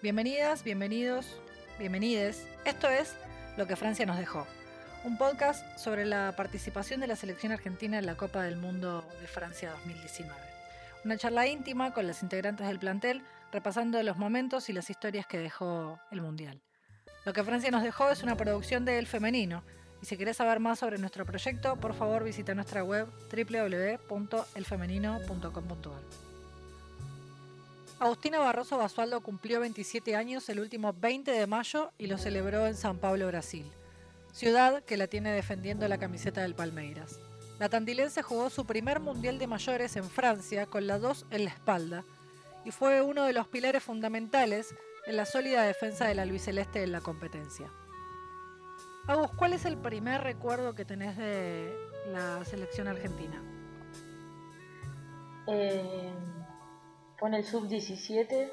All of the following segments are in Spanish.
Bienvenidas, bienvenidos, bienvenides. Esto es Lo que Francia nos dejó, un podcast sobre la participación de la selección argentina en la Copa del Mundo de Francia 2019. Una charla íntima con las integrantes del plantel, repasando los momentos y las historias que dejó el Mundial. Lo que Francia nos dejó es una producción de El Femenino, y si querés saber más sobre nuestro proyecto, por favor visita nuestra web www.elfemenino.com.ar. Agustina Barroso Basualdo cumplió 27 años el último 20 de mayo y lo celebró en San Pablo, Brasil, ciudad que la tiene defendiendo la camiseta del Palmeiras. La tandilense jugó su primer Mundial de Mayores en Francia con la 2 en la espalda y fue uno de los pilares fundamentales en la sólida defensa de la albiceleste en la competencia. Agus, ¿cuál es el primer recuerdo que tenés de la selección argentina? Eh, en el sub-17, eh,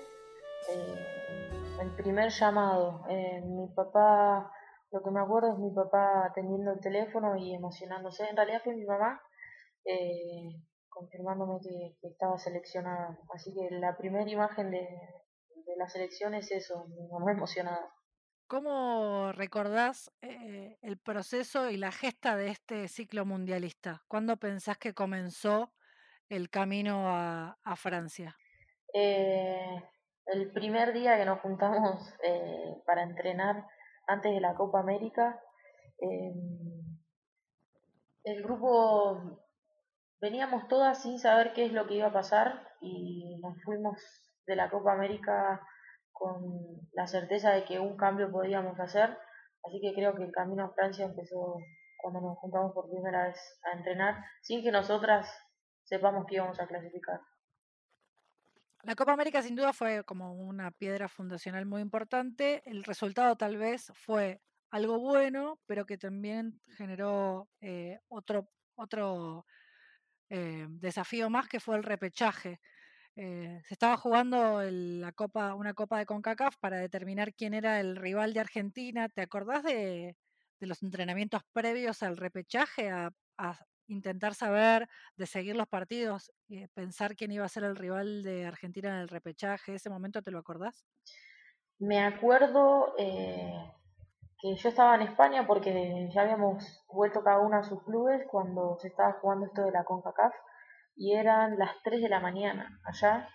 el primer llamado. Eh, mi papá, lo que me acuerdo es mi papá atendiendo el teléfono y emocionándose. En realidad fue mi mamá confirmándome que, estaba seleccionada. Así que la primera imagen de, de la selección es eso, mi mamá emocionada. ¿Cómo recordás eh, el proceso y la gesta de este ciclo mundialista? ¿Cuándo pensás que comenzó el camino a, Francia? Eh, el primer día que nos juntamos eh, para entrenar antes de la Copa América, em, el grupo veníamos todas sin saber qué es lo que iba a pasar y nos fuimos de la Copa América con la certeza de que un cambio podíamos hacer, así que creo que el camino a Francia empezó cuando nos juntamos por primera vez a entrenar, sin que nosotras sepamos que íbamos a clasificar. La Copa América sin duda fue como una piedra fundacional muy importante. El resultado tal vez fue algo bueno, pero que también generó eh, otro, otro eh, desafío más que fue el repechaje. Eh, se estaba jugando la copa, una copa de CONCACAF para determinar quién era el rival de Argentina. ¿Te acordás de, los entrenamientos previos al repechaje, a, intentar saber, de seguir los partidos, y pensar quién iba a ser el rival de Argentina en el repechaje? ¿Ese momento te lo acordás? Me acuerdo eh, que yo estaba en España porque ya habíamos vuelto cada uno a sus clubes cuando se estaba jugando esto de la CONCACAF y eran las 3 de la mañana allá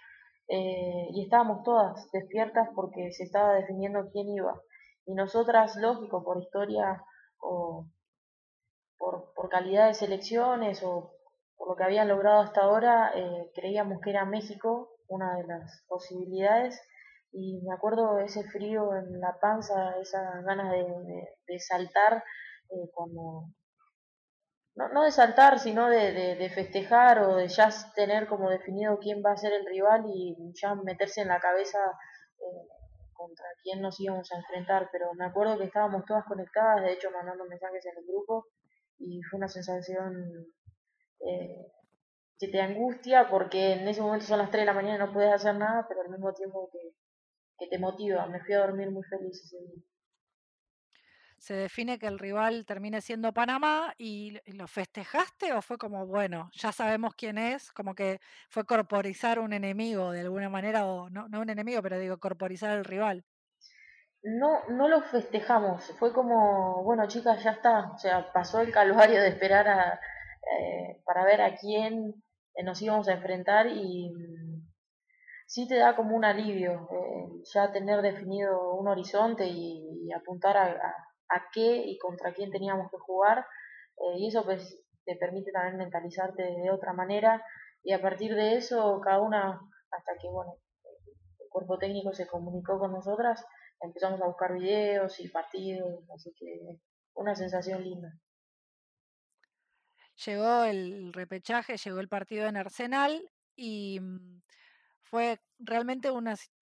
eh, y estábamos todas despiertas porque se estaba definiendo quién iba. Y nosotras, lógico, por historia o por, calidad de selecciones o por lo que habían logrado hasta ahora, eh, creíamos que era México una de las posibilidades. Y me acuerdo ese frío en la panza, esas ganas de, saltar eh, cuando, no, no de saltar, sino de, de, festejar o de ya tener como definido quién va a ser el rival y ya meterse en la cabeza eh, contra quién nos íbamos a enfrentar. Pero me acuerdo que estábamos todas conectadas, de hecho mandando mensajes en el grupo y fue una sensación eh, que te angustia porque en ese momento son las 3 de la mañana y no puedes hacer nada, pero al mismo tiempo que, te motiva. Me fui a dormir muy feliz ese día se define que el rival termine siendo Panamá y lo festejaste o fue como, bueno, ya sabemos quién es, como que fue corporizar un enemigo de alguna manera, o no, no un enemigo, pero digo, corporizar al rival? No, no lo festejamos, fue como, bueno chicas, ya está, o sea, pasó el calvario de esperar a, eh, para ver a quién eh, nos íbamos a enfrentar y mm, sí te da como un alivio eh, ya tener definido un horizonte y, apuntar a, a qué y contra quién teníamos que jugar eh, y eso pues te permite también mentalizarte de otra manera. Y a partir de eso cada una hasta que bueno el cuerpo técnico se comunicó con nosotras empezamos a buscar videos y partidos así que una sensación linda llegó el repechaje llegó el partido en Arsenal y mm, fue realmente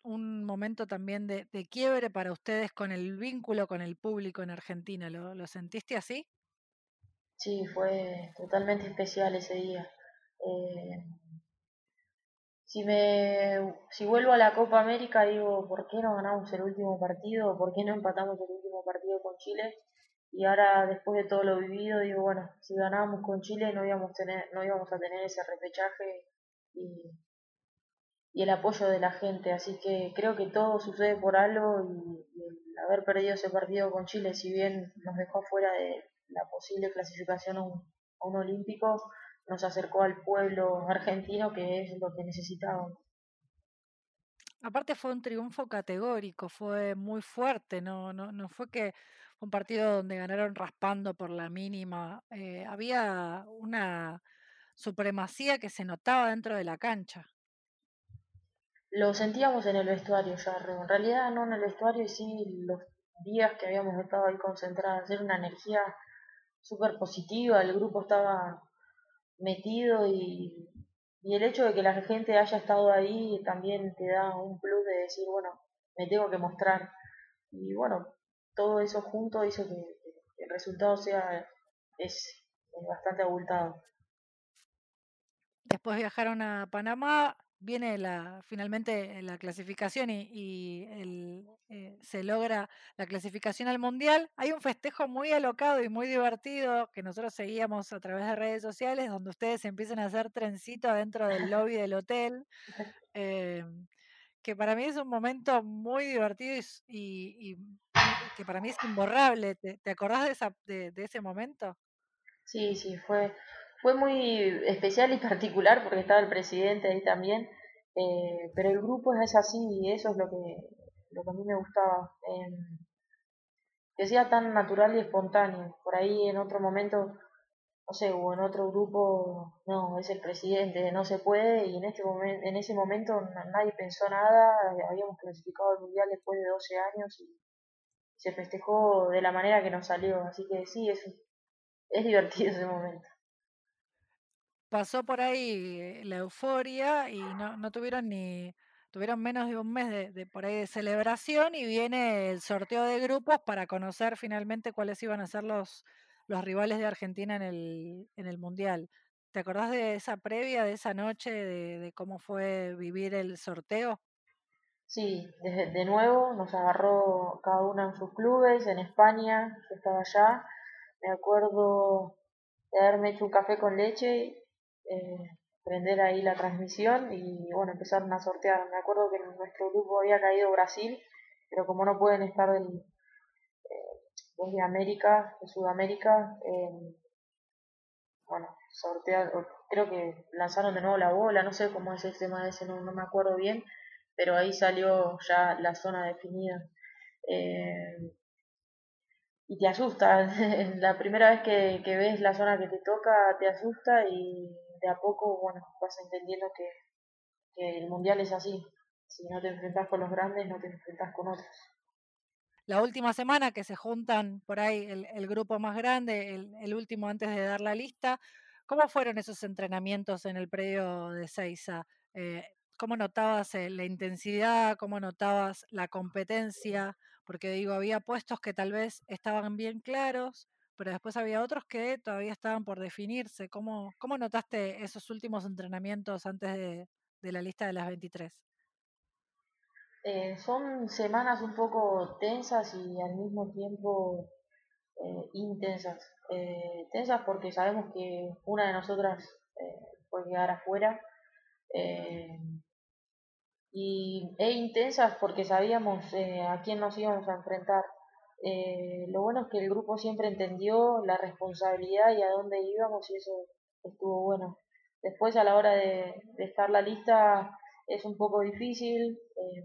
un momento también de, quiebre para ustedes con el vínculo con el público en Argentina. ¿Lo, sentiste así? Sí, fue totalmente especial ese día. Eh, si me si vuelvo a la Copa América digo por qué no ganamos el último partido por qué no empatamos el último partido con Chile y ahora después de todo lo vivido digo bueno si ganábamos con Chile no íbamos tener no íbamos a tener ese repechaje y y el apoyo de la gente. Así que creo que todo sucede por algo y, el haber perdido ese partido con Chile, si bien nos dejó fuera de la posible clasificación a un, a un olímpico, nos acercó al pueblo argentino que es lo que necesitábamos. Aparte fue un triunfo categórico, fue muy fuerte, no, no, no fue que fue un partido donde ganaron raspando por la mínima, eh, había una supremacía que se notaba dentro de la cancha. Lo sentíamos en el vestuario ya, en realidad no en el vestuario y sí los días que habíamos estado ahí concentrados, era una energía súper positiva, el grupo estaba metido y, y el hecho de que la gente haya estado ahí también te da un plus de decir, bueno, me tengo que mostrar. Y bueno, todo eso junto hizo que, el resultado sea es bastante abultado. Después viajaron a Panamá, viene la, finalmente la clasificación y, eh, se logra la clasificación al Mundial. Hay un festejo muy alocado y muy divertido que nosotros seguíamos a través de redes sociales, donde ustedes empiezan a hacer trencito dentro del lobby del hotel, eh, que para mí es un momento muy divertido y, que para mí es imborrable. ¿Te, acordás de, esa, de ese momento? Sí, sí, fue, fue muy especial y particular porque estaba el presidente ahí también, eh, pero el grupo es así y eso es lo que, lo que a mí me gustaba, eh, que sea tan natural y espontáneo. Por ahí en otro momento, no sé, o en otro grupo, no, es el presidente, no se puede y en, este momento, en ese momento nadie pensó nada, habíamos clasificado el mundial después de 12 años y se festejó de la manera que nos salió, así que sí, es, es divertido ese momento pasó por ahí la euforia y no, no tuvieron ni, tuvieron menos de un mes de, por ahí de celebración y viene el sorteo de grupos para conocer finalmente cuáles iban a ser los, los rivales de Argentina en el, en el Mundial. ¿Te acordás de esa previa, de esa noche, de, cómo fue vivir el sorteo? Sí, de, de, nuevo nos agarró cada una en sus clubes, en España, yo estaba allá, me acuerdo de haberme hecho un café con leche eh, prender ahí la transmisión y bueno, empezaron a sortear. Me acuerdo que en nuestro grupo había caído Brasil, pero como no pueden estar del, eh, América, de Sudamérica, eh, bueno, sortear, creo que lanzaron de nuevo la bola, no sé cómo es el tema de ese, no, no me acuerdo bien, pero ahí salió ya la zona definida. Eh, y te asusta, la primera vez que, que ves la zona que te toca te asusta y de a poco, bueno, vas entendiendo que, el mundial es así. Si no te enfrentas con los grandes, no te enfrentas con otros. La última semana que se juntan por ahí el, grupo más grande, el, último antes de dar la lista, ¿cómo fueron esos entrenamientos en el predio de Seiza? Eh, ¿Cómo notabas eh, la intensidad? ¿Cómo notabas la competencia? Porque digo, había puestos que tal vez estaban bien claros, pero después había otros que todavía estaban por definirse. ¿Cómo, cómo notaste esos últimos entrenamientos antes de, la lista de las 23? Eh, son semanas un poco tensas y al mismo tiempo eh, intensas. Eh, tensas porque sabemos que una de nosotras puede quedar afuera. y, e intensas porque sabíamos a quién nos íbamos a enfrentar. Eh, lo bueno es que el grupo siempre entendió la responsabilidad y a dónde íbamos y eso estuvo bueno. Después a la hora de, estar la lista es un poco difícil, eh,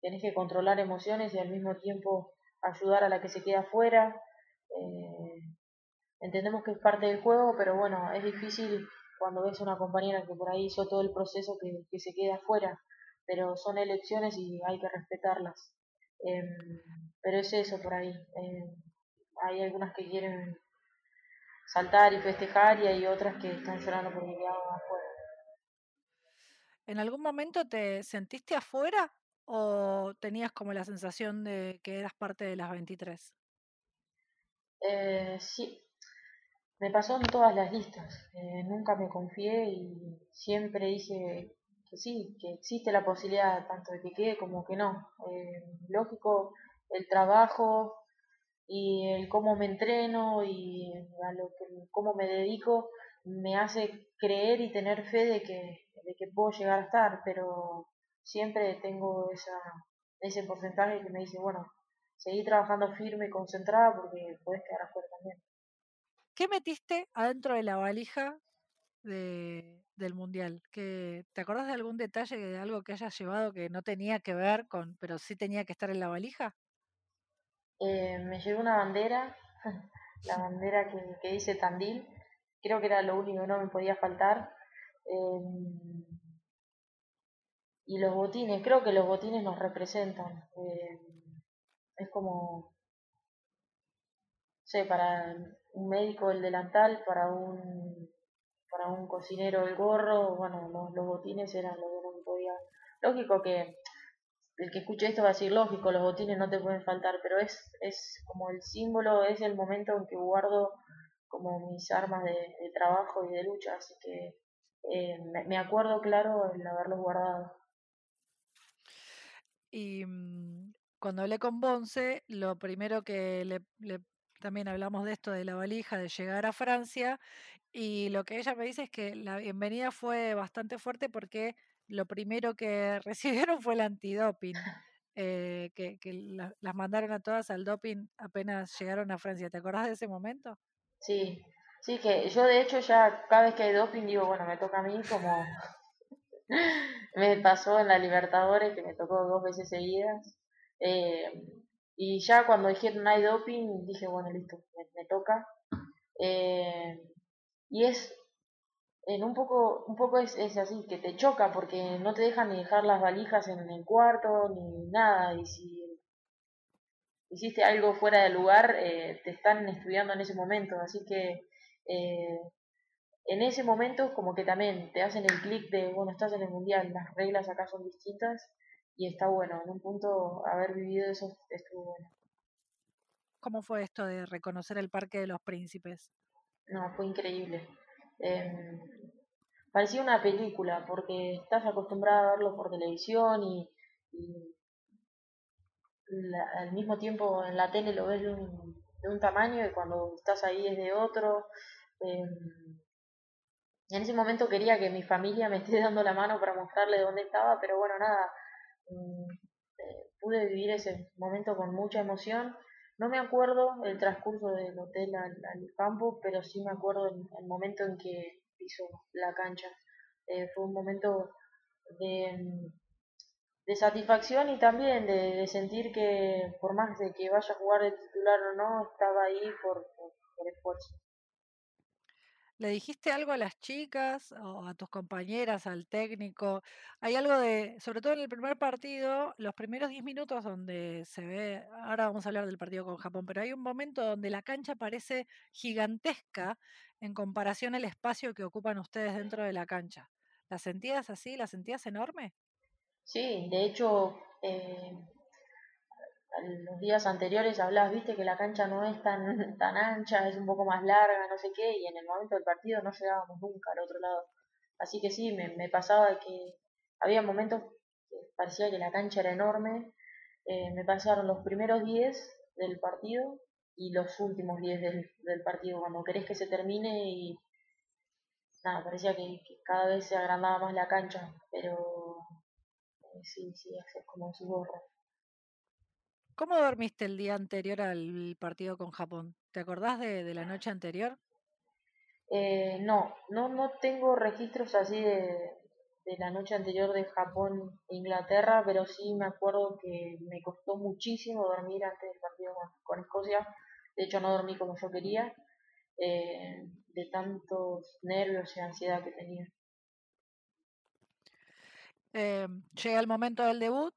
tenés que controlar emociones y al mismo tiempo ayudar a la que se queda afuera. Eh, entendemos que es parte del juego, pero bueno, es difícil cuando ves a una compañera que por ahí hizo todo el proceso que, se queda afuera, pero son elecciones y hay que respetarlas. Em, pero es eso por ahí. Eh, hay algunas que quieren saltar y festejar y hay otras que están llorando porque quedaron afuera. ¿En algún momento te sentiste afuera o tenías como la sensación de que eras parte de las 23? Eh, sí, me pasó en todas las listas. Eh, nunca me confié y siempre dije que sí, que existe la posibilidad tanto de que quede como que no. Eh, lógico, el trabajo y el cómo me entreno y a lo que, cómo me dedico me hace creer y tener fe de que, de que puedo llegar a estar, pero siempre tengo esa, ese porcentaje que me dice, bueno, seguí trabajando firme y concentrada porque puedes quedar afuera también. ¿Qué metiste adentro de la valija de, del mundial? ¿Que, ¿Te acordás de algún detalle de algo que hayas llevado que no tenía que ver con, pero sí tenía que estar en la valija? Eh, me llevé una bandera, la bandera que, que, dice Tandil, creo que era lo único que no me podía faltar. Eh, y los botines, creo que los botines nos representan. Eh, es como, sé, para un médico el delantal, para un para un cocinero el gorro, bueno, los, los botines eran lo que no me podía. Lógico que el que escuche esto va a decir lógico, los botines no te pueden faltar, pero es, es como el símbolo, es el momento en que guardo como mis armas de, trabajo y de lucha, así que eh, me, acuerdo claro el haberlos guardado. Y mmm, cuando hablé con Bonce, lo primero que le, también hablamos de esto de la valija, de llegar a Francia, y lo que ella me dice es que la bienvenida fue bastante fuerte porque lo primero que recibieron fue el antidoping, eh, que, que la, las mandaron a todas al doping apenas llegaron a Francia. ¿Te acordás de ese momento? Sí, sí, que yo de hecho ya cada vez que hay doping digo, bueno, me toca a mí como me pasó en la Libertadores que me tocó dos veces seguidas. Eh, y ya cuando dijeron hay doping, dije, bueno, listo, me, me toca. Eh, y es, en un poco, un poco es, es, así, que te choca porque no te dejan ni dejar las valijas en el cuarto ni nada. Y si hiciste algo fuera de lugar, eh, te están estudiando en ese momento. Así que eh, en ese momento como que también te hacen el clic de, bueno, estás en el mundial, las reglas acá son distintas y está bueno. En un punto haber vivido eso estuvo bueno. ¿Cómo fue esto de reconocer el Parque de los Príncipes? No, fue increíble. Eh, parecía una película porque estás acostumbrada a verlo por televisión y, al mismo tiempo en la tele lo ves de un, tamaño y cuando estás ahí es de otro. Eh, en ese momento quería que mi familia me esté dando la mano para mostrarle dónde estaba, pero bueno, nada, eh, pude vivir ese momento con mucha emoción. No me acuerdo el transcurso del hotel al, al campo, pero sí me acuerdo el, momento en que piso la cancha. Eh, fue un momento de, satisfacción y también de, de, sentir que por más de que vaya a jugar de titular o no, estaba ahí por, por, por esfuerzo. ¿Le dijiste algo a las chicas o a tus compañeras, al técnico? Hay algo de, sobre todo en el primer partido, los primeros 10 minutos donde se ve, ahora vamos a hablar del partido con Japón, pero hay un momento donde la cancha parece gigantesca en comparación al espacio que ocupan ustedes dentro de la cancha. ¿La sentías así? ¿La sentías enorme? Sí, de hecho, eh, los días anteriores hablabas, viste, que la cancha no es tan, tan ancha, es un poco más larga, no sé qué, y en el momento del partido no llegábamos nunca al otro lado. Así que sí, me, me pasaba que había momentos que parecía que la cancha era enorme. Eh, me pasaron los primeros 10 del partido y los últimos 10 del, del partido, cuando querés que se termine y nada, parecía que, cada vez se agrandaba más la cancha, pero eh, sí, sí, es como su gorra. ¿Cómo dormiste el día anterior al partido con Japón? ¿Te acordás de, de la noche anterior? Eh, no, no, no tengo registros así de, de la noche anterior de Japón e Inglaterra, pero sí me acuerdo que me costó muchísimo dormir antes del partido con, con Escocia. De hecho, no dormí como yo quería, eh, de tantos nervios y ansiedad que tenía. Eh, llega el momento del debut,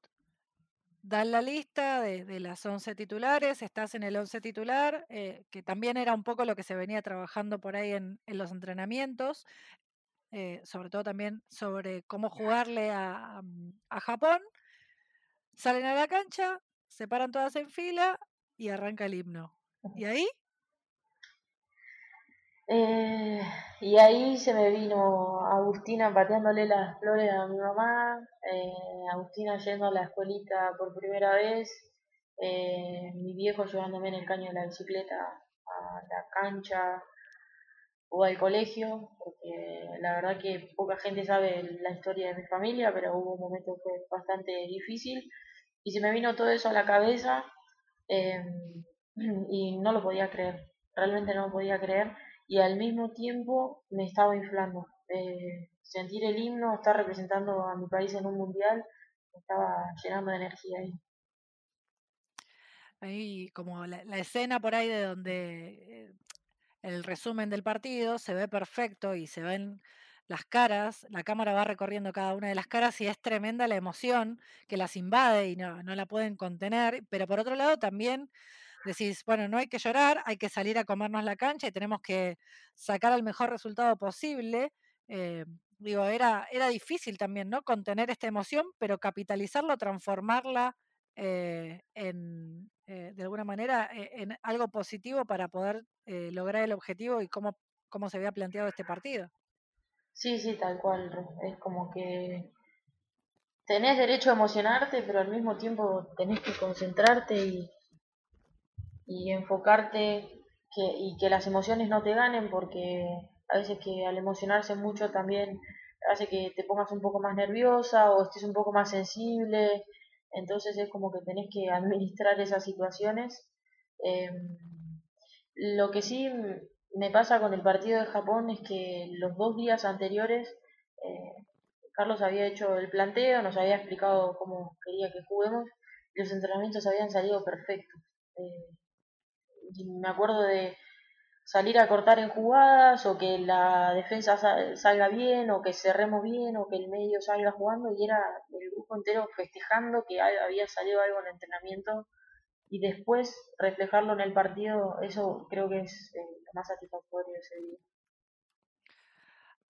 dan la lista de, de, las 11 titulares, estás en el 11 titular, eh, que también era un poco lo que se venía trabajando por ahí en, en los entrenamientos, eh, sobre todo también sobre cómo jugarle a, a, Japón. Salen a la cancha, se paran todas en fila y arranca el himno. ¿Y ahí? Eh, y ahí se me vino Agustina pateándole las flores a mi mamá, eh, Agustina yendo a la escuelita por primera vez, eh, mi viejo llevándome en el caño de la bicicleta a la cancha. o al colegio, porque la verdad que poca gente sabe la historia de mi familia, pero hubo un momento que fue bastante difícil y se me vino todo eso a la cabeza em, y no lo podía creer, realmente no lo podía creer y al mismo tiempo me estaba inflando. Eh, sentir el himno, estar representando a mi país en un mundial, me estaba llenando de energía ahí. Ahí como la, escena por ahí de donde eh, el resumen del partido se ve perfecto y se ven las caras, la cámara va recorriendo cada una de las caras y es tremenda la emoción que las invade y no, no la pueden contener, pero por otro lado también decís, bueno, no hay que llorar, hay que salir a comernos la cancha y tenemos que sacar el mejor resultado posible. Eh, digo, era, era difícil también, ¿no? Contener esta emoción, pero capitalizarlo, transformarla eh, en, eh, de alguna manera, en algo positivo para poder lograr el objetivo y cómo, cómo se había planteado este partido. Sí, sí, tal cual. Es como que tenés derecho a emocionarte, pero al mismo tiempo tenés que concentrarte y, y enfocarte que, y que las emociones no te ganen, porque a veces que al emocionarse mucho también hace que te pongas un poco más nerviosa o estés un poco más sensible. Entonces es como que tenés que administrar esas situaciones. Em, lo que sí me pasa con el partido de Japón es que los dos días anteriores eh, Carlos había hecho el planteo, nos había explicado cómo quería que juguemos y los entrenamientos habían salido perfectos. Eh, me acuerdo de salir a cortar en jugadas o que la defensa salga bien o que cerremos bien o que el medio salga jugando y era el grupo entero festejando que había salido algo en el entrenamiento y después reflejarlo en el partido, eso creo que es eh, lo más satisfactorio de ese día.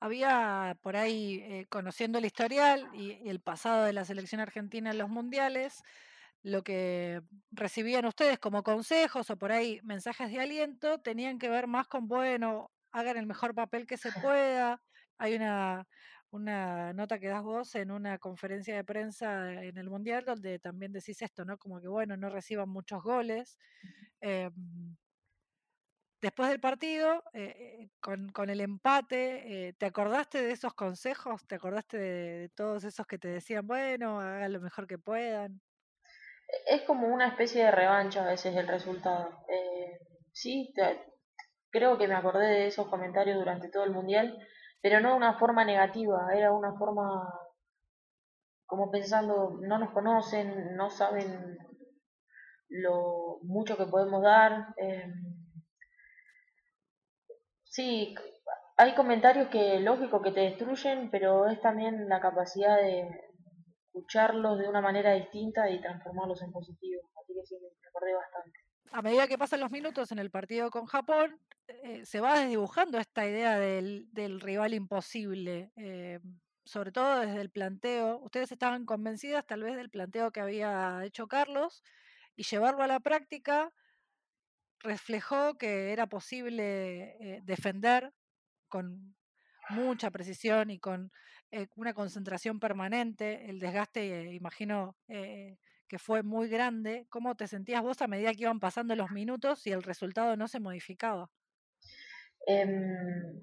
Había por ahí, eh, conociendo el historial y, el pasado de la selección argentina en los mundiales, lo que recibían ustedes como consejos o por ahí mensajes de aliento tenían que ver más con, bueno, hagan el mejor papel que se pueda. Hay una, una nota que das vos en una conferencia de prensa en el Mundial donde también decís esto, ¿no? Como que, bueno, no reciban muchos goles. Em, después del partido, eh, con, con, el empate, eh, ¿te acordaste de esos consejos? ¿Te acordaste de, todos esos que te decían, bueno, hagan lo mejor que puedan? Es como una especie de revancha a veces el resultado. Eh, sí, creo que me acordé de esos comentarios durante todo el Mundial pero no de una forma negativa, era una forma como pensando, no nos conocen, no saben lo mucho que podemos dar. Eh, sí, hay comentarios que lógico que te destruyen, pero es también la capacidad de escucharlos de una manera distinta y transformarlos en positivos. Así que sí, me acordé bastante. A medida que pasan los minutos en el partido con Japón, eh, se va desdibujando esta idea del, rival imposible, eh, sobre todo desde el planteo. Ustedes estaban convencidas tal vez del planteo que había hecho Carlos y llevarlo a la práctica reflejó que era posible eh, defender con mucha precisión y con una concentración permanente. El desgaste, imagino, que fue muy grande. ¿Cómo te sentías vos a medida que iban pasando los minutos y el resultado no se modificaba? Em,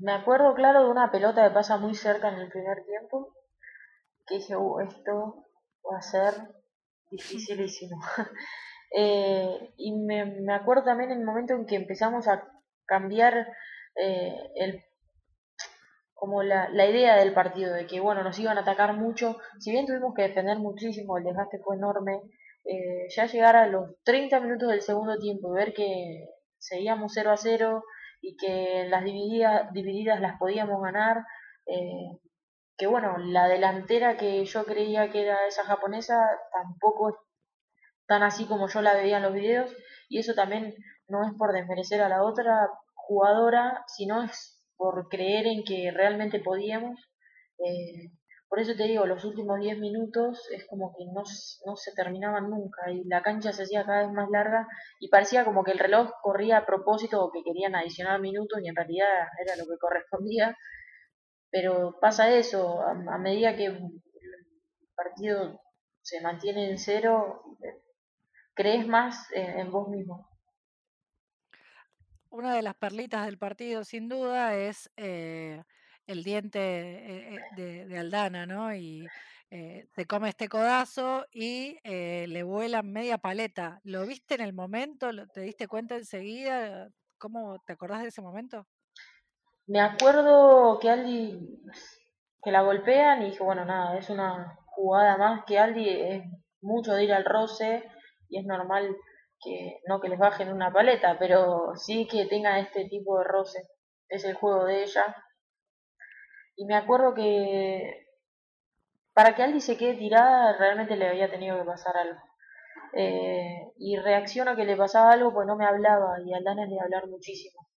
me acuerdo claro de una pelota que pasa muy cerca en el primer tiempo, que dije, uh, esto va a ser dificilísimo. Eh, y me, me, acuerdo también en el momento en que empezamos a cambiar eh, el como la, la, idea del partido, de que bueno, nos iban a atacar mucho, si bien tuvimos que defender muchísimo, el desgaste fue enorme, eh, ya llegar a los 30 minutos del segundo tiempo, ver que seguíamos 0 a 0 y que las divididas, divididas las podíamos ganar. Eh, que bueno, la delantera que yo creía que era esa japonesa tampoco es tan así como yo la veía en los videos y eso también no es por desmerecer a la otra jugadora, sino es por creer en que realmente podíamos. Eh, por eso te digo, los últimos 10 minutos es como que no, no se terminaban nunca y la cancha se hacía cada vez más larga y parecía como que el reloj corría a propósito o que querían adicionar minutos y en realidad era lo que correspondía. Pero pasa eso, a, medida que el partido se mantiene en cero, crees más en, vos mismo. Una de las perlitas del partido, sin duda, es eh, el diente eh, eh, de, Aldana, ¿no? Y se come este codazo y le vuelan media paleta. ¿Lo viste en el momento? ¿Te diste cuenta enseguida? ¿Cómo te acordás de ese momento? Me acuerdo que Aldi que la golpean y dije, bueno, nada, es una jugada más que Aldi es mucho de ir al roce y es normal que no que les bajen una paleta, pero sí que tenga este tipo de roce. Es el juego de ella. Y me acuerdo que para que Aldi se quede tirada realmente le había tenido que pasar algo. Eh, y reacciono que le pasaba algo, pues no me hablaba y Aldana es de hablar muchísimo.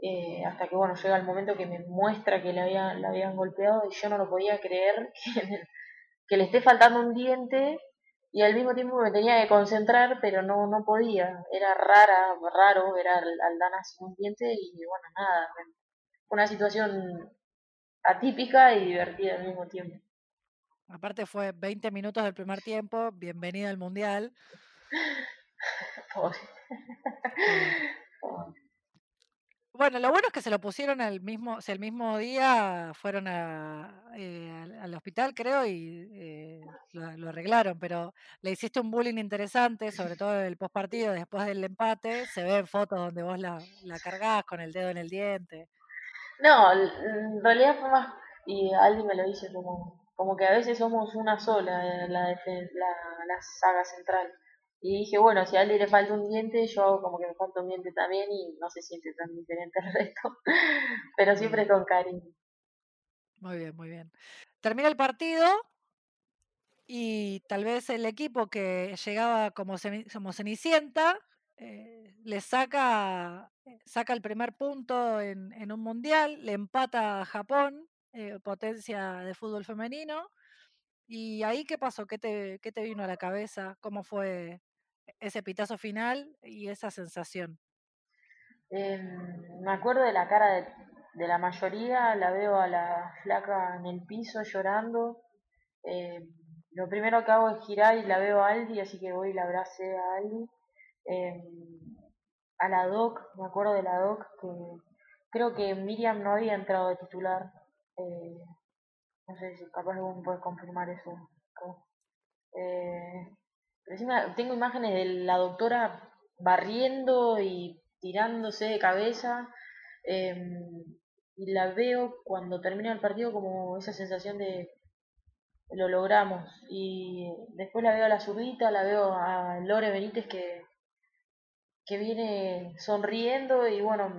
Eh, hasta que bueno, llega el momento que me muestra que le habían, habían golpeado y yo no lo podía creer que, que le esté faltando un diente y al mismo tiempo me tenía que concentrar, pero no, no podía. Era rara, raro ver al Aldana sin un diente y bueno, nada. Una situación atípica y divertida al mismo tiempo. Aparte fue 20 minutos del primer tiempo, bienvenida al Mundial. Bueno, lo bueno es que se lo pusieron el mismo, el mismo día fueron eh, al, hospital, creo, y eh, lo, arreglaron, pero le hiciste un bullying interesante, sobre todo el postpartido, después del empate, se ven fotos donde vos la, la cargás con el dedo en el diente. No, en realidad fue más, y alguien me lo dice como, como que a veces somos una sola, la, la, la saga central. Y dije, bueno, si a alguien le falta un diente, yo hago como que me falta un diente también y no se siente tan diferente al resto. Pero siempre con cariño. Muy bien, muy bien. Termina el partido y tal vez el equipo que llegaba como, como Cenicienta eh, le saca, eh, saca el primer punto en, en, un mundial, le empata a Japón, eh, potencia de fútbol femenino. ¿Y ahí qué pasó? ¿Qué te, ¿Qué te vino a la cabeza? ¿Cómo fue ese pitazo final y esa sensación? Em, me acuerdo de la cara de, la mayoría, la veo a la flaca en el piso llorando. Em, lo primero que hago es girar y la veo a Aldi, así que voy y la abracé a Aldi. Em, a la Doc, me acuerdo de la Doc, que creo que Miriam no había entrado de titular. Eh, no sé si capaz algún puede confirmar eso. Eh, tengo imágenes de la doctora barriendo y tirándose de cabeza. Em, y la veo cuando termina el partido como esa sensación de lo logramos. Y después la veo a la zurdita, la veo a Lore Benítez que, que viene sonriendo y bueno,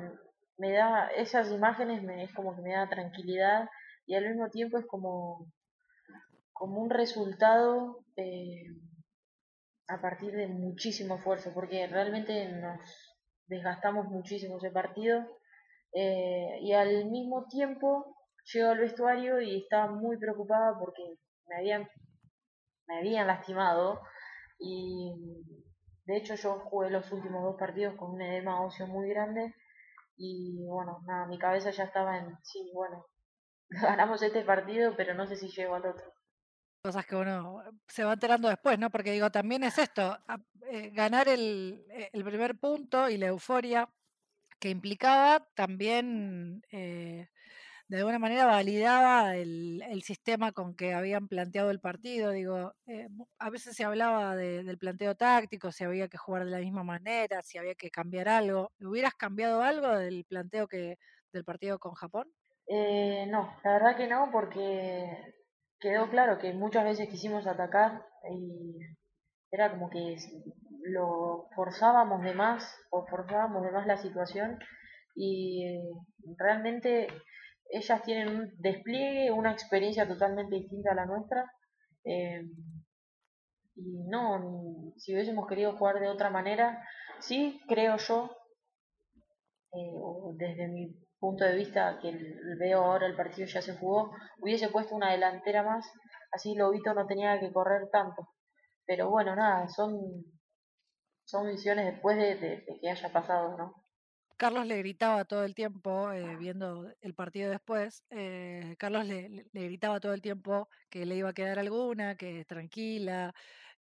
me da esas imágenes, me, es como que me da tranquilidad y al mismo tiempo es como, como un resultado. Eh, a partir de muchísimo esfuerzo, porque realmente nos desgastamos muchísimo ese partido eh, y al mismo tiempo llego al vestuario y estaba muy preocupada porque me habían, me habían lastimado y de hecho yo jugué los últimos dos partidos con un edema óseo muy grande y bueno, nada, mi cabeza ya estaba en, sí, bueno, ganamos este partido, pero no sé si llego al otro cosas que uno se va enterando después, ¿no? Porque digo, también es esto, eh, ganar el, eh, el, primer punto y la euforia que implicaba también eh, de alguna manera validaba el, el, sistema con que habían planteado el partido. Digo, a veces se hablaba del planteo táctico, si había que jugar de la misma manera, si había que cambiar algo. ¿Hubieras cambiado algo del planteo que del partido con Japón? no, la verdad que no, porque quedó claro que muchas veces quisimos atacar y era como que lo forzábamos de más o forzábamos de más la situación y eh, realmente ellas tienen un despliegue, una experiencia totalmente distinta a la nuestra. Eh, y no, si hubiésemos querido jugar de otra manera, sí creo yo, eh, desde mi punto de vista que veo ahora el partido ya se jugó, hubiese puesto una delantera más, así Lobito no tenía que correr tanto. Pero bueno, nada, son, son visiones después de, que haya pasado, ¿no? Carlos le gritaba todo el tiempo, eh, viendo el partido después, eh, Carlos le, le, gritaba todo el tiempo que le iba a quedar alguna, que tranquila,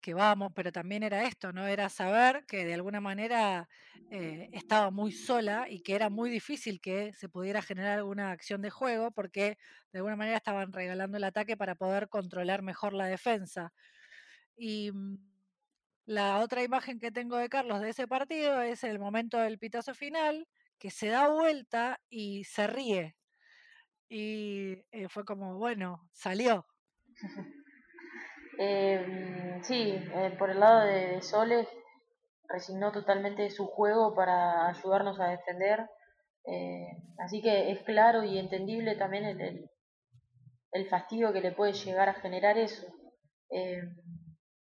que vamos, pero también era esto, ¿no? Era saber que de alguna manera eh, estaba muy sola y que era muy difícil que se pudiera generar alguna acción de juego porque de alguna manera estaban regalando el ataque para poder controlar mejor la defensa. Y mm, la otra imagen que tengo de Carlos de ese partido es el momento del pitazo final, que se da vuelta y se ríe. Y eh, fue como, bueno, salió. Eh, sí, eh, por el lado de, Soles, resignó totalmente su juego para ayudarnos a defender. Eh, así que es claro y entendible también el, el, fastidio que le puede llegar a generar eso. Eh,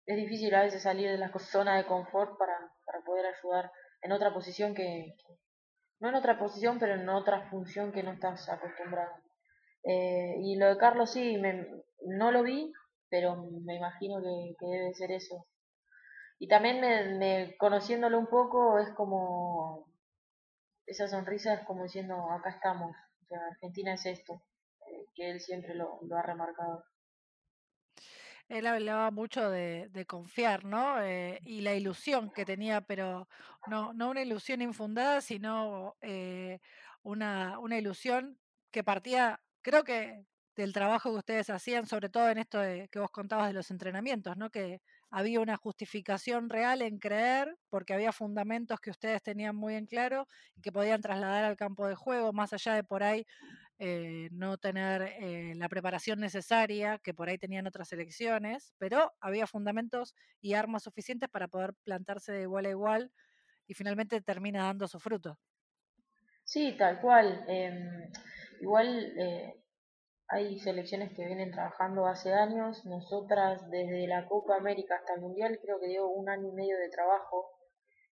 es difícil a veces salir de la zona de confort para, para poder ayudar en otra posición que, no en otra posición, pero en otra función que no estás acostumbrado. y lo de Carlos sí, me, no lo vi, pero me imagino que, debe ser eso. Y también me, conociéndolo un poco es como, esa sonrisa es como diciendo, acá estamos, o sea, Argentina es esto, eh, que él siempre lo, lo ha remarcado él hablaba mucho de, confiar, ¿no? Eh, y la ilusión que tenía, pero no, no una ilusión infundada, sino eh, una, una ilusión que partía, creo que del trabajo que ustedes hacían, sobre todo en esto que vos contabas de los entrenamientos, ¿no? Que había una justificación real en creer, porque había fundamentos que ustedes tenían muy en claro y que podían trasladar al campo de juego, más allá de por ahí eh, no tener eh, la preparación necesaria que por ahí tenían otras elecciones, pero había fundamentos y armas suficientes para poder plantarse de igual a igual y finalmente termina dando su fruto. Sí, tal cual. Em, igual eh, hay selecciones que vienen trabajando hace años. Nosotras, desde la Copa América hasta el Mundial, creo que dio un año y medio de trabajo.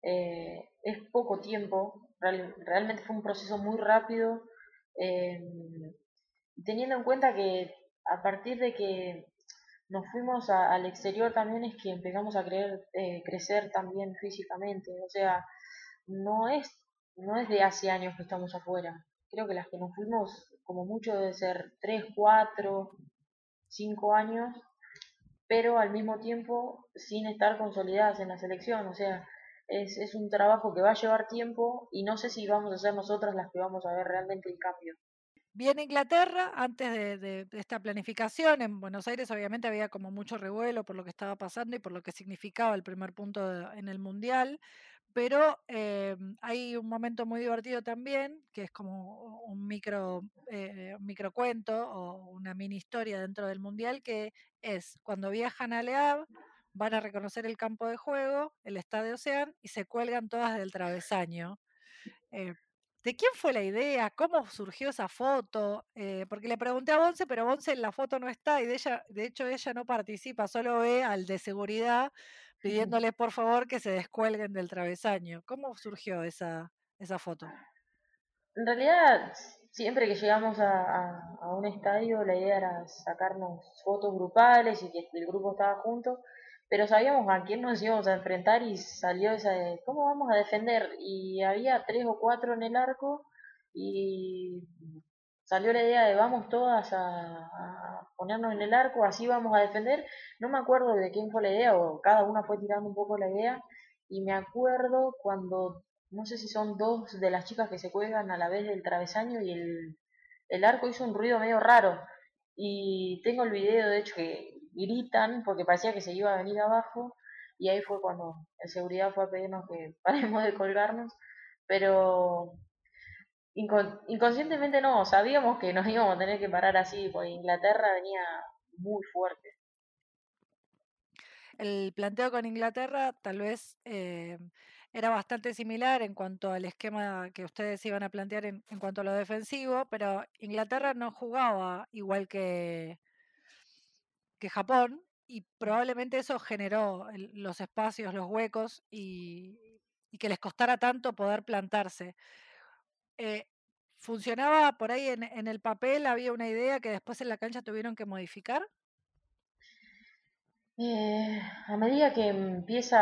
Eh, es poco tiempo, realmente fue un proceso muy rápido. Eh, teniendo en cuenta que a partir de que nos fuimos al exterior también es que empezamos a creer, eh, crecer también físicamente. O sea, no es, no es de hace años que estamos afuera. Creo que las que nos fuimos como mucho debe ser 3, 4, 5 años, pero al mismo tiempo sin estar consolidadas en la selección. O sea, es, es un trabajo que va a llevar tiempo y no sé si vamos a ser nosotras las que vamos a ver realmente el cambio. Viene Inglaterra, antes de, esta planificación, en Buenos Aires obviamente había como mucho revuelo por lo que estaba pasando y por lo que significaba el primer punto en el Mundial, pero eh, hay un momento muy divertido también, que es como un micro, eh, un microcuento o una mini historia dentro del Mundial, que es cuando viajan a Le Havre, van a reconocer el campo de juego, el estadio Ocean, y se cuelgan todas del travesaño. Eh, ¿De quién fue la idea? ¿Cómo surgió esa foto? Porque le pregunté a Bonce, pero Bonce en la foto no está y de, ella, de hecho ella no participa, solo ve al de seguridad pidiéndole por favor que se descuelguen del travesaño. ¿Cómo surgió esa, esa foto? En realidad, siempre que llegamos a, a, un estadio, la idea era sacarnos fotos grupales y que el grupo estaba junto pero sabíamos a quién nos íbamos a enfrentar y salió esa de cómo vamos a defender y había tres o cuatro en el arco y salió la idea de vamos todas a, ponernos en el arco, así vamos a defender. No me acuerdo de quién fue la idea o cada una fue tirando un poco la idea. Y me acuerdo cuando no sé si son dos de las chicas que se cuelgan a la vez del travesaño y el, el arco hizo un ruido medio raro. Y tengo el video de hecho que gritan porque parecía que se iba a venir abajo. Y ahí fue cuando el seguridad fue a pedirnos que paremos de colgarnos, pero inconscientemente no, sabíamos que nos íbamos a tener que parar así, porque Inglaterra venía muy fuerte. El planteo con Inglaterra tal vez eh, era bastante similar en cuanto al esquema que ustedes iban a plantear en, en cuanto a lo defensivo, pero Inglaterra no jugaba igual que, que Japón y probablemente eso generó los espacios, los huecos y, que les costara tanto poder plantarse. Eh, ¿Funcionaba por ahí en, el papel? ¿Había una idea que después en la cancha tuvieron que modificar? Eh, a medida que empieza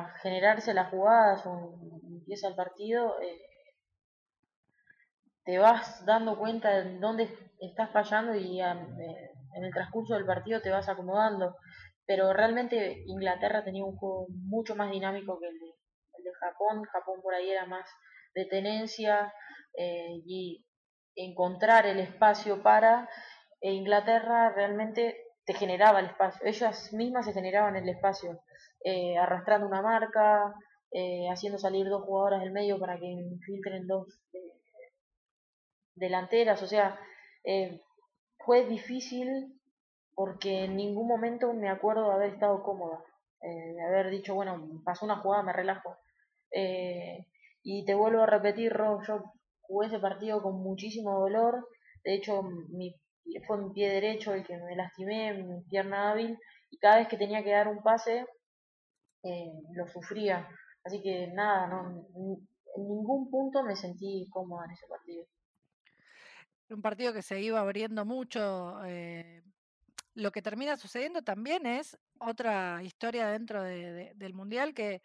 a generarse las jugadas o empieza el partido, eh, te vas dando cuenta de dónde estás fallando y eh, en el transcurso del partido te vas acomodando. Pero realmente Inglaterra tenía un juego mucho más dinámico que el de, el de Japón. Japón por ahí era más de tenencia eh, y encontrar el espacio para e Inglaterra realmente te generaba el espacio, ellas mismas se generaban el espacio, eh, arrastrando una marca, eh, haciendo salir dos jugadoras del medio para que infiltren dos delanteras, o sea, fue difícil porque en ningún momento me acuerdo de haber estado cómoda, de haber dicho, bueno, pasó una jugada, me relajo. Y te vuelvo a repetir, Rob, yo jugué ese partido con muchísimo dolor. De hecho, mi, fue mi pie derecho el que me lastimé, mi pierna hábil, y cada vez que tenía que dar un pase, eh, lo sufría. Así que nada, no, en ningún punto me sentí cómoda en ese partido. Un partido que se iba abriendo mucho. Eh, lo que termina sucediendo también es otra historia dentro del Mundial que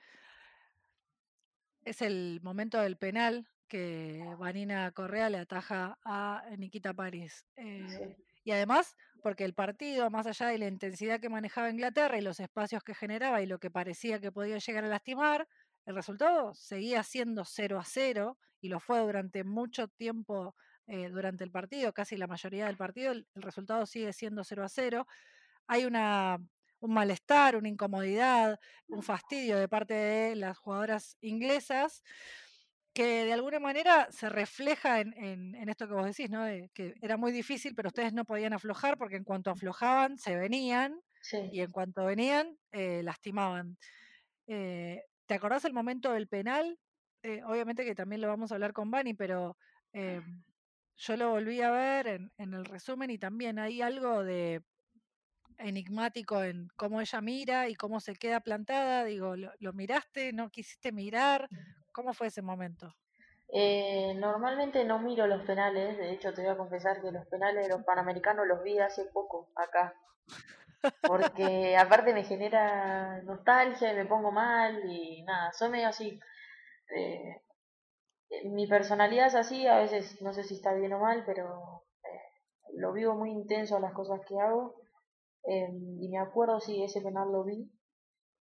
es el momento del penal que Vanina Correa le ataja a Nikita París. Eh, y además, porque el partido, más allá de la intensidad que manejaba Inglaterra y los espacios que generaba y lo que parecía que podía llegar a lastimar, el resultado seguía siendo 0 a 0 y lo fue durante mucho tiempo eh, durante el partido, casi la mayoría del partido, el, resultado sigue siendo 0 a 0. Hay una, un malestar, una incomodidad, un fastidio de parte de las jugadoras inglesas que de alguna manera se refleja en, en, esto que vos decís, ¿no? que era muy difícil, pero ustedes no podían aflojar porque en cuanto aflojaban, se venían y en cuanto venían, eh, lastimaban. Eh, ¿Te acordás el momento del penal? Eh, obviamente que también lo vamos a hablar con Bani, pero yo lo volví a ver en, en el resumen y también hay algo de enigmático en cómo ella mira y cómo se queda plantada. Digo, ¿lo, lo miraste? ¿No quisiste mirar? ¿Cómo fue ese momento? Eh, normalmente no miro los penales, de hecho te voy a confesar que los penales de los panamericanos los vi hace poco acá, porque aparte me genera nostalgia y me pongo mal y nada, soy medio así. Eh, mi personalidad es así, a veces no sé si está bien o mal, pero eh, lo vivo muy intenso a las cosas que hago em, y me acuerdo, sí, ese penal lo vi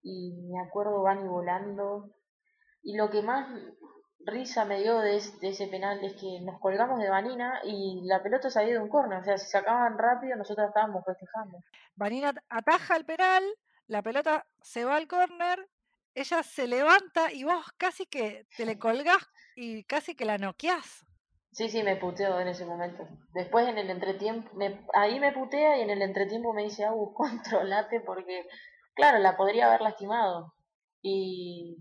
y me acuerdo van volando y lo que más risa me dio de, ese penal es que nos colgamos de Vanina y la pelota salió de un córner. O sea, si sacaban rápido, nosotros estábamos festejando. Vanina ataja el penal, la pelota se va al córner, ella se levanta y vos casi que te le colgás y casi que la noqueás. Sí, sí, me puteó en ese momento. Después en el entretiempo, ahí me putea y en el entretiempo me dice, Agus, controlate porque, claro, la podría haber lastimado. Y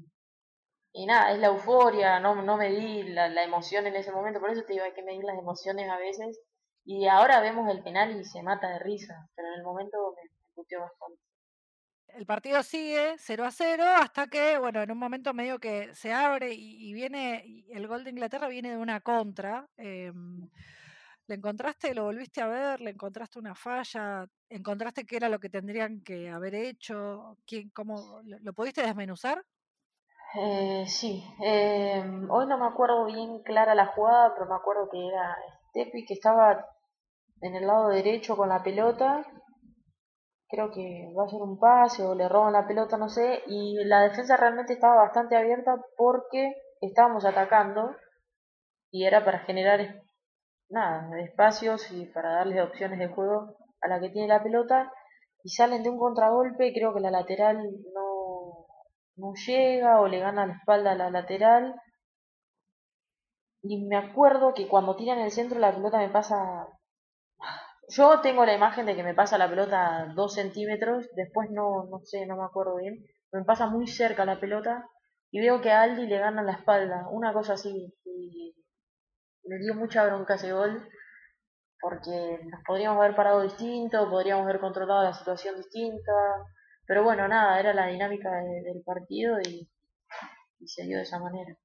y nada, es la euforia, no, no medí la, la emoción en ese momento, por eso te digo, hay que medir las emociones a veces. Y ahora vemos el penal y se mata de risa, pero en el momento me, me bastante. El partido sigue 0 a 0 hasta que, bueno, en un momento medio que se abre y, viene, el gol de Inglaterra viene de una contra. Em, ¿Le encontraste, lo volviste a ver? ¿Le encontraste una falla? ¿Encontraste qué era lo que tendrían que haber hecho? ¿Quién, cómo, ¿Lo pudiste desmenuzar? Eh, sí, eh, hoy no me acuerdo bien clara la jugada, pero me acuerdo que era Steffi que estaba en el lado derecho con la pelota. Creo que va a ser un pase o le roban la pelota, no sé. Y la defensa realmente estaba bastante abierta porque estábamos atacando y era para generar nada, espacios y para darles opciones de juego a la que tiene la pelota. Y salen de un contragolpe, creo que la lateral no no llega o le gana la espalda a la lateral. Y me acuerdo que cuando tiran el centro la pelota me pasa... Yo tengo la imagen de que me pasa la pelota dos centímetros, después no, no sé, no me acuerdo bien. Me pasa muy cerca la pelota y veo que a Aldi le gana la espalda, una cosa así. Y me dio mucha bronca ese gol porque nos podríamos haber parado distinto, podríamos haber controlado la situación distinta. Pero bueno, nada, era la dinámica del partido y, se dio de esa manera.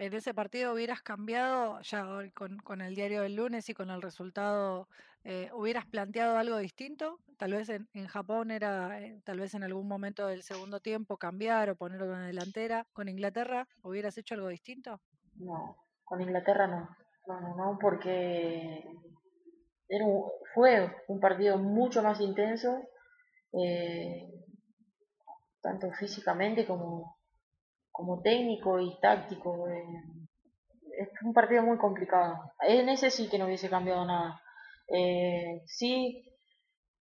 En ese partido hubieras cambiado, ya con, con el diario del lunes y con el resultado, eh, hubieras planteado algo distinto. Tal vez en, Japón era, eh, tal vez en algún momento del segundo tiempo cambiar o ponerlo en delantera. Con Inglaterra, ¿hubieras hecho algo distinto? No, con Inglaterra no, no, no, no porque era fue un partido mucho más intenso, eh, tanto físicamente como, como técnico y táctico. Eh, es un partido muy complicado. En ese sí que no hubiese cambiado nada. Eh, sí,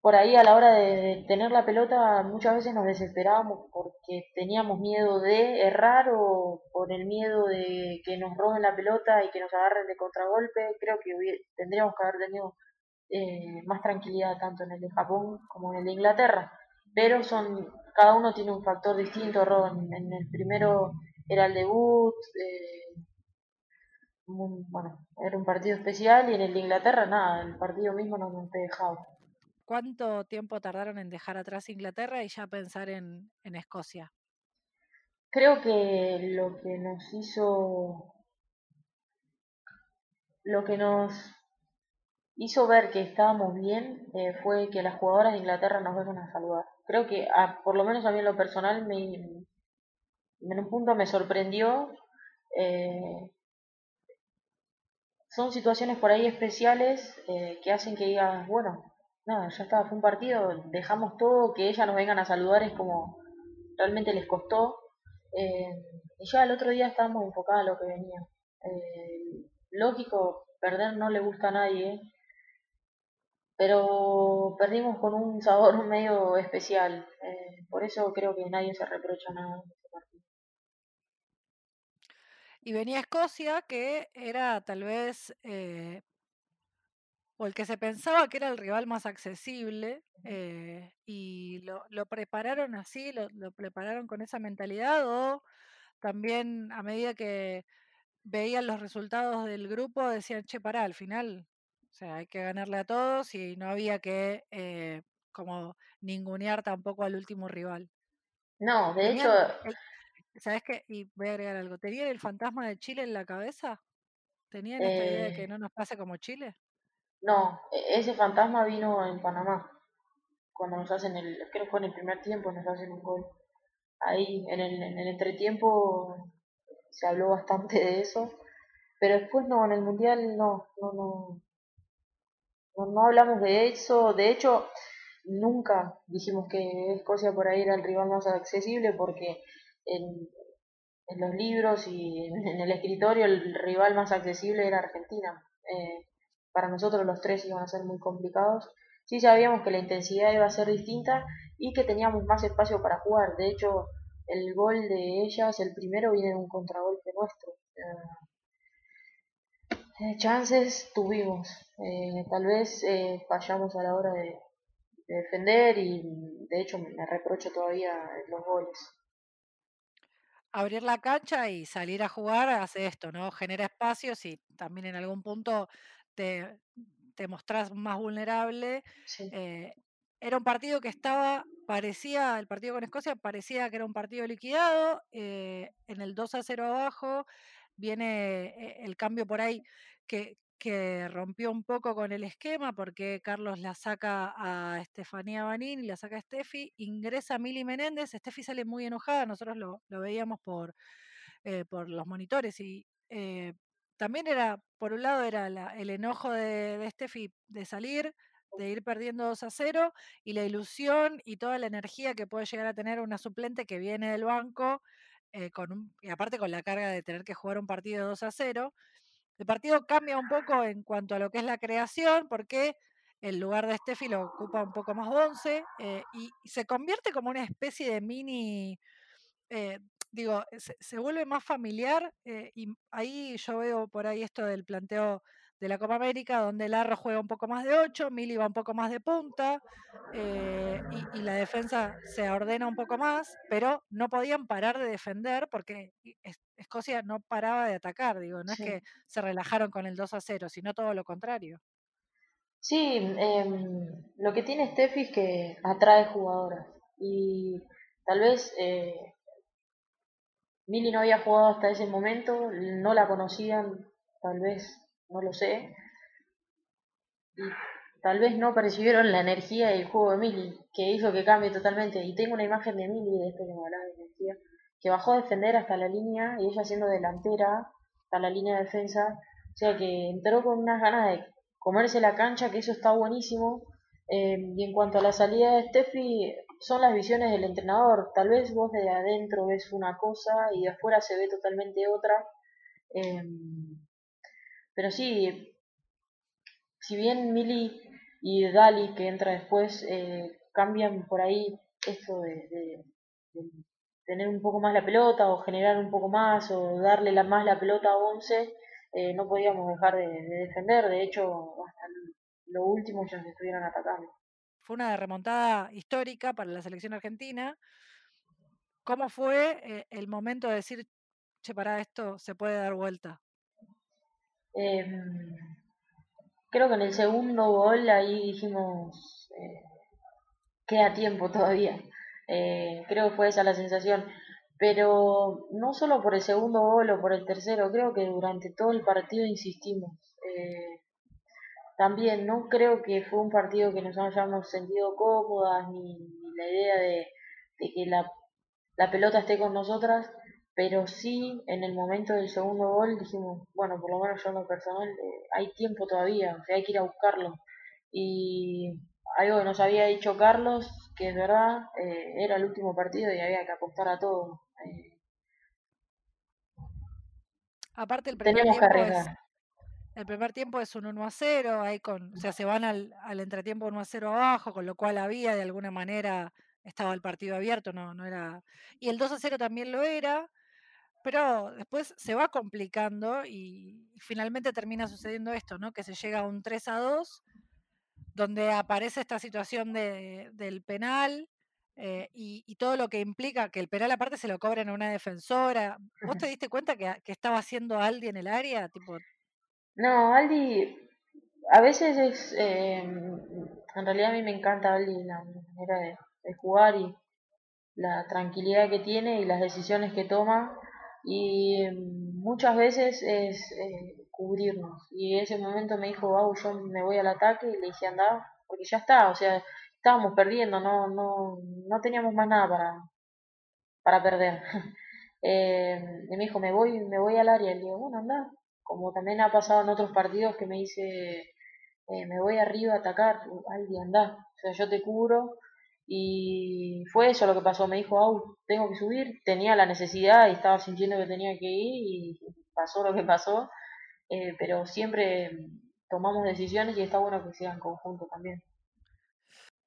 por ahí a la hora de tener la pelota muchas veces nos desesperábamos porque teníamos miedo de errar o por el miedo de que nos roben la pelota y que nos agarren de contragolpe. Creo que tendríamos que haber tenido eh, más tranquilidad tanto en el de Japón como en el de Inglaterra. Pero son cada uno tiene un factor distinto. En, el primero era el debut, eh, bueno, era un partido especial y en el de Inglaterra nada, el partido mismo no nos dejaba. ¿Cuánto tiempo tardaron en dejar atrás Inglaterra y ya pensar en, en Escocia? Creo que lo que nos hizo, lo que nos hizo ver que estábamos bien eh, fue que las jugadoras de Inglaterra nos vengan a saludar. Creo que, por lo menos a mí en lo personal, me, en un punto me sorprendió. Eh, son situaciones por ahí especiales eh, que hacen que digas, bueno, nada, ya estaba, fue un partido, dejamos todo, que ellas nos vengan a saludar es como realmente les costó. y ya el otro día estábamos enfocados en lo que venía. lógico, perder no le gusta a nadie, pero perdimos con un sabor medio especial. Eh, por eso creo que nadie se reprocha nada en ese partido. Y venía Escocia, que era tal vez, eh, o el que se pensaba que era el rival más accesible, eh, y lo, lo, prepararon así, lo, lo prepararon con esa mentalidad, o también a medida que veían los resultados del grupo, decían, che, pará, al final o sea, hay que ganarle a todos y no había que eh, como ningunear tampoco al último rival. No, de hecho... ¿Sabes qué? Y voy a agregar algo. ¿Tenían el fantasma de Chile en la cabeza? ¿Tenían esta idea de que eh no nos pase como Chile? No, e-, ese fantasma vino en Panamá. Cuando nos hacen el, creo que fue en el primer tiempo, nos hacen un gol. Ahí, en el, en el entretiempo, se habló bastante de eso. Pero después no, en el Mundial no, no, no, no, hablamos de eso, de hecho, nunca dijimos que Escocia por ahí era el rival más accesible porque en, los libros y en, el escritorio el rival más accesible era Argentina. Eh, para nosotros los tres iban a ser muy complicados. Sí sabíamos que la intensidad iba a ser distinta y que teníamos más espacio para jugar. De hecho, el gol de ellas, el primero, viene de un contragolpe nuestro. Eh, chances tuvimos. Eh, tal vez eh, fallamos a la hora de, defender y de hecho me reprocho todavía los goles. Abrir la cancha y salir a jugar hace esto, ¿no? Genera espacios y también en algún punto te, te mostrás más vulnerable. era un partido que estaba, parecía, el partido con Escocia parecía que era un partido liquidado, en el 2 a 0 abajo, viene eh, el cambio por ahí que, que rompió un poco con el esquema porque Carlos la saca a Estefanía Banín y la saca a Steffi, ingresa Mili Menéndez, Steffi sale muy enojada, nosotros lo, veíamos por, eh, por los monitores y eh, también era, por un lado era el enojo de, de Steffi de salir, de ir perdiendo 2 a 0 y la ilusión y toda la energía que puede llegar a tener una suplente que viene del banco eh, con y aparte con la carga de tener que jugar un partido 2 a 0. El partido cambia un poco en cuanto a lo que es la creación, porque el lugar de Steffi lo ocupa un poco más Bonce eh, y, se convierte como una especie de mini, eh, digo, se, vuelve más familiar y ahí yo veo por ahí esto del planteo de la Copa América, donde Larro juega un poco más de 8, Mili va un poco más de punta, eh, y, la defensa se ordena un poco más, pero no podían parar de defender porque Escocia no paraba de atacar, digo, no es que se relajaron con el 2 a 0, sino todo lo contrario. Sí, em, lo que tiene Steffi es que atrae jugadoras y tal vez eh, Mili no había jugado hasta ese momento, no la conocían, tal vez no lo sé. Y tal vez no percibieron la energía del juego de Mili, que hizo que cambie totalmente. Y tengo una imagen de Mili, de esto que me hablaba de energía, que bajó a defender hasta la línea y ella siendo delantera, hasta la línea de defensa. O sea que entró con unas ganas de comerse la cancha, que eso está buenísimo. Eh, y en cuanto a la salida de Steffi, son las visiones del entrenador. Tal vez vos de adentro ves una cosa y de afuera se ve totalmente otra. Eh, pero sí, si bien Mili y Dali, que entra después, eh, cambian por ahí esto de, tener un poco más la pelota o generar un poco más o darle la, más la pelota a Once, eh, no podíamos dejar de, defender. De hecho, hasta lo último ya se estuvieron atacando. Fue una remontada histórica para la selección argentina. ¿Cómo fue eh, el momento de decir, che, para esto se puede dar vuelta? Em, creo que en el segundo gol ahí dijimos, eh, queda tiempo todavía. Eh, creo que fue esa la sensación. Pero no solo por el segundo gol o por el tercero, creo que durante todo el partido insistimos. Eh, también no creo que fue un partido que nos hayamos sentido cómodas ni, la idea de, que la, pelota esté con nosotras, pero sí en el momento del segundo gol dijimos, bueno, por lo menos yo en lo personal, eh, hay tiempo todavía, o sea, hay que ir a buscarlo. Y algo que nos había dicho Carlos, que es verdad, eh, era el último partido y había que apostar a todo. Eh. Aparte el primer tiempo es, el primer tiempo es un 1 a 0, ahí con, o sea, se van al, al entretiempo 1 a 0 abajo, con lo cual había de alguna manera estaba el partido abierto, no, no era. Y el 2 a 0 también lo era, pero después se va complicando y, finalmente termina sucediendo esto, ¿no? Que se llega a un 3 a 2 donde aparece esta situación de, del penal eh, y, todo lo que implica que el penal aparte se lo cobren a una defensora. ¿Vos te diste cuenta que, estaba haciendo Aldi en el área? Tipo... No, Aldi a veces es... Em, en realidad a mí me encanta Aldi la manera de, jugar y la tranquilidad que tiene y las decisiones que toma y em, muchas veces es eh, cubrirnos. Y en ese momento me dijo, wow, yo me voy al ataque y le dije, anda, porque ya está, o sea, estábamos perdiendo, no, no, no teníamos más nada para, para perder. eh, y me dijo, me voy, me voy al área, y le digo, bueno, anda, como también ha pasado en otros partidos que me dice, eh, me voy arriba a atacar, ay, anda, o sea, yo te cubro. Y fue eso lo que pasó, me dijo, wow, tengo que subir, tenía la necesidad y estaba sintiendo que tenía que ir y pasó lo que pasó eh, pero siempre tomamos decisiones y está bueno que sea en conjunto también.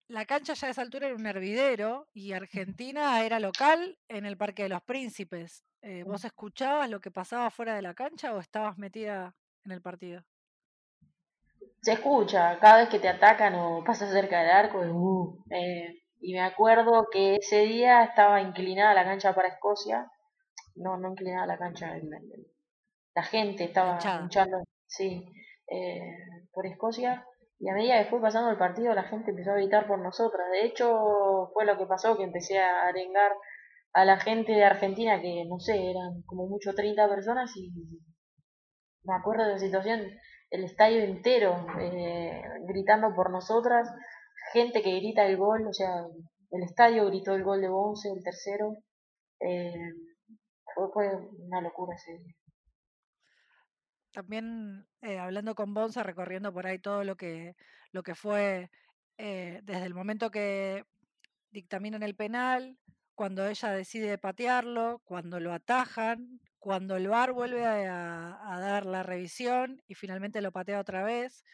La cancha ya a esa altura era un hervidero y Argentina era local en el Parque de los Príncipes. Eh, ¿Vos escuchabas lo que pasaba fuera de la cancha o estabas metida en el partido? Se escucha, cada vez que te atacan o pasas cerca del arco, uh, eh, y me acuerdo que ese día estaba inclinada la cancha para Escocia, no, no inclinada la cancha, la gente estaba luchando sí, eh, por Escocia. Y a medida que fue pasando el partido la gente empezó a gritar por nosotras. De hecho fue lo que pasó que empecé a arengar a la gente de Argentina que no sé, eran como mucho 30 personas y me acuerdo de la situación, el estadio entero eh, gritando por nosotras, gente que grita el gol, o sea, el estadio gritó el gol de Bonce, el tercero. Eh, fue, una locura ese día también eh, hablando con Bonza, recorriendo por ahí todo lo que, lo que fue eh, desde el momento que dictaminan el penal, cuando ella decide patearlo, cuando lo atajan, cuando el VAR vuelve a, dar la revisión y finalmente lo patea otra vez.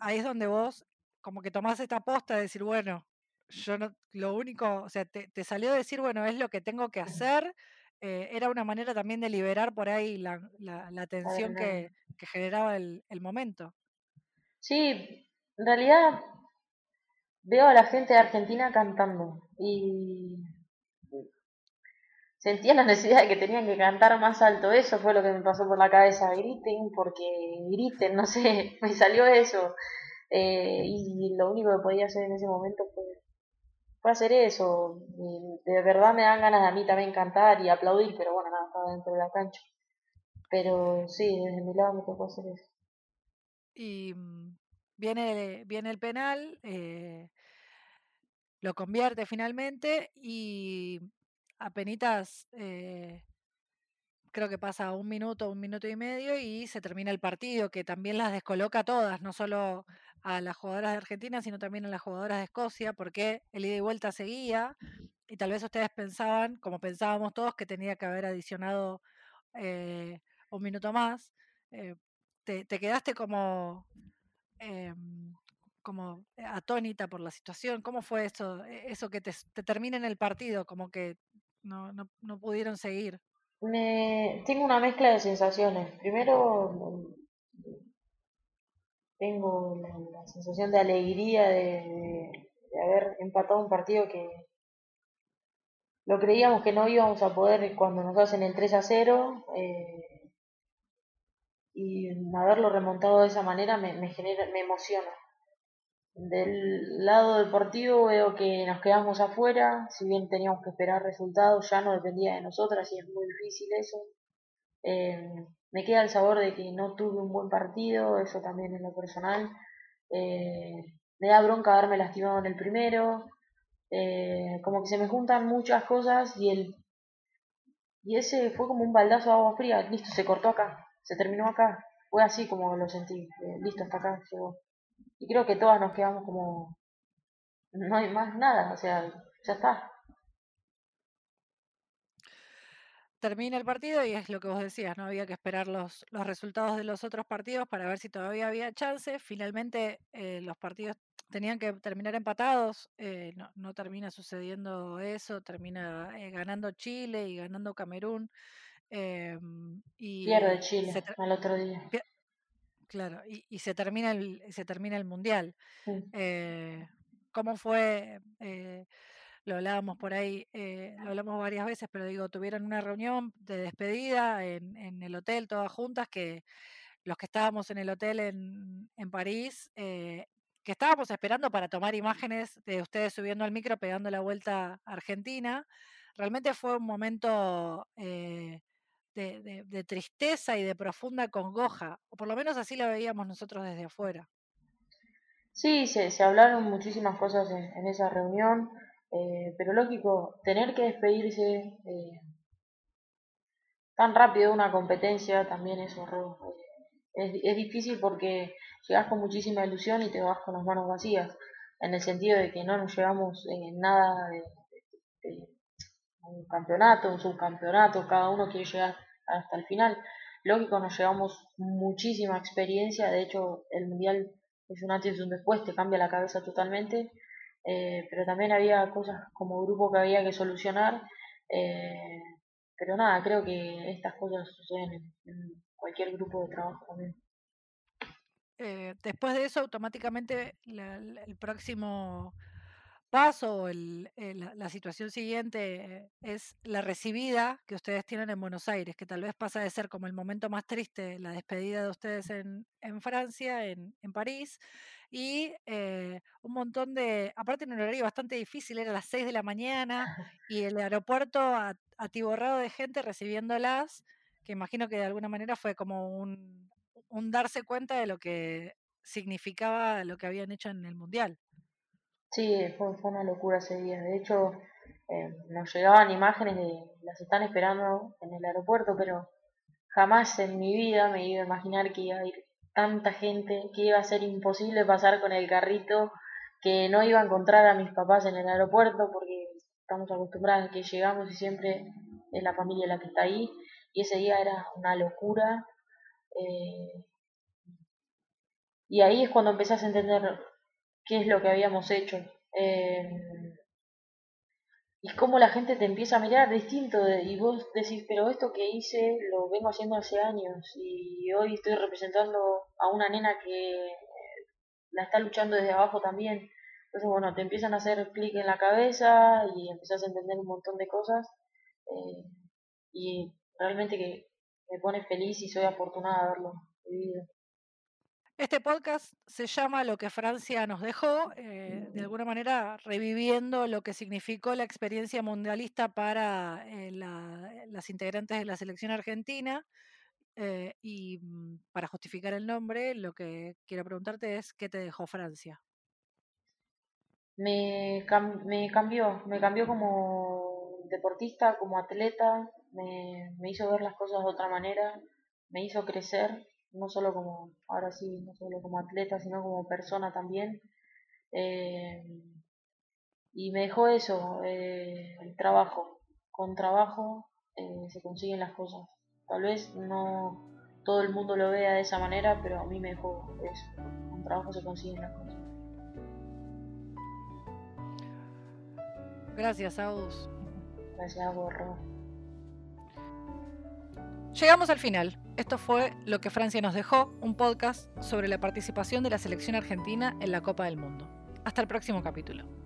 Ahí es donde vos como que tomás esta posta de decir, bueno, yo no, lo único, o sea, te, te salió de decir, bueno, es lo que tengo que hacer eh, era una manera también de liberar por ahí la, la, tensión que, generaba el, momento. Sí, en realidad veo a la gente de Argentina cantando y sentía la necesidad de que tenían que cantar más alto. Eso fue lo que me pasó por la cabeza. Griten porque griten, no sé, me salió eso. Eh, y lo único que podía hacer en ese momento fue fue hacer eso. de verdad me dan ganas de a mí también cantar y aplaudir, pero bueno, nada, estaba dentro de la cancha. Pero sí, desde mi lado me tocó hacer eso. Y mm, viene, viene el penal, eh, lo convierte finalmente y apenas eh, creo que pasa un minuto, un minuto y medio y se termina el partido, que también las descoloca todas, no solo a las jugadoras de Argentina, sino también a las jugadoras de Escocia, porque el ida y vuelta seguía y tal vez ustedes pensaban, como pensábamos todos, que tenía que haber adicionado eh, un minuto más. Eh, te, quedaste como, em, como atónita por la situación. ¿Cómo fue eso, e, eso que te, te termina en el partido, como que no, no, no pudieron seguir? Me, tengo una mezcla de sensaciones. Primero, tengo la, sensación de alegría de, haber empatado un partido que lo creíamos que no íbamos a poder cuando nos hacen el 3 a 0 eh, y haberlo remontado de esa manera me, me, genera, me emociona. Del lado deportivo veo que nos quedamos afuera, si bien teníamos que esperar resultados, ya no dependía de nosotras y es muy difícil eso. Eh, me queda el sabor de que no tuve un buen partido, eso también en lo personal. Eh, me da bronca haberme lastimado en el primero. Eh, como que se me juntan muchas cosas y el y ese fue como un baldazo de agua fría. Listo, se cortó acá, se terminó acá. Fue así como lo sentí. listo, hasta acá llegó. Y creo que todas nos quedamos como, no hay más nada, o sea, ya está. Termina el partido y es lo que vos decías, no había que esperar los, los resultados de los otros partidos para ver si todavía había chance. Finalmente eh, los partidos tenían que terminar empatados, eh, no, no, termina sucediendo eso, termina eh, ganando Chile y ganando Camerún. Em, y Pierde Chile al otro día. Claro, y, se termina el, se termina el mundial. Eh, ¿Cómo fue? Eh, lo hablábamos por ahí, eh, lo hablamos varias veces, pero digo, tuvieron una reunión de despedida en, en el hotel, todas juntas, que los que estábamos en el hotel en, en París, que estábamos esperando para tomar imágenes de ustedes subiendo al micro, pegando la vuelta a Argentina. Realmente fue un momento de, tristeza y de profunda congoja, o por lo menos así la veíamos nosotros desde afuera. Sí, se, se hablaron muchísimas cosas en, esa reunión, eh, pero lógico, tener que despedirse eh, tan rápido de una competencia también es horror. Es, es, difícil porque llegas con muchísima ilusión y te vas con las manos vacías, en el sentido de que no nos llevamos eh, nada de, de, un campeonato, un subcampeonato, cada uno quiere llegar hasta el final. Lógico, nos llevamos muchísima experiencia, de hecho el Mundial es un antes y un después, te cambia la cabeza totalmente, eh, pero también había cosas como grupo que había que solucionar, eh, pero nada, creo que estas cosas suceden en, cualquier grupo de trabajo también. Eh, después de eso, automáticamente el próximo paso, el, eh, la, situación siguiente es la recibida que ustedes tienen en Buenos Aires, que tal vez pasa de ser como el momento más triste, la despedida de ustedes en, en Francia, en, en, París, y eh, un montón de, aparte en un horario bastante difícil, era las 6 de la mañana, y el aeropuerto atiborrado de gente recibiéndolas, que imagino que de alguna manera fue como un, un darse cuenta de lo que significaba lo que habían hecho en el Mundial. Sí, fue, fue una locura ese día. De hecho, eh, nos llegaban imágenes de las están esperando en el aeropuerto, pero jamás en mi vida me iba a imaginar que iba a ir tanta gente, que iba a ser imposible pasar con el carrito, que no iba a encontrar a mis papás en el aeropuerto porque estamos acostumbrados a que llegamos y siempre es la familia la que está ahí. Y ese día era una locura. Eh, y ahí es cuando empezás a entender qué es lo que habíamos hecho. Eh, y cómo la gente te empieza a mirar distinto y vos decís, pero esto que hice lo vengo haciendo hace años y hoy estoy representando a una nena que la está luchando desde abajo también. Entonces, bueno, te empiezan a hacer clic en la cabeza y empiezas a entender un montón de cosas eh, y realmente que me pone feliz y soy afortunada de haberlo vivido. Este podcast se llama Lo que Francia nos dejó, eh, de alguna manera reviviendo lo que significó la experiencia mundialista para eh, las integrantes de la selección argentina. Eh, y mm, para justificar el nombre, lo que quiero preguntarte es, ¿qué te dejó Francia? Me, me cambió, me cambió como deportista, como atleta, me, me hizo ver las cosas de otra manera, me hizo crecer, no solo como, ahora sí, no solo como atleta, sino como persona también. Eh, y me dejó eso, eh, el trabajo. Con trabajo eh, se consiguen las cosas. Tal vez no todo el mundo lo vea de esa manera, pero a mí me dejó eso. Con trabajo se consiguen las cosas. Gracias, Aus. Gracias a vos, Llegamos al final. Esto fue Lo que Francia nos dejó, un podcast sobre la participación de la selección argentina en la Copa del Mundo. Hasta el próximo capítulo.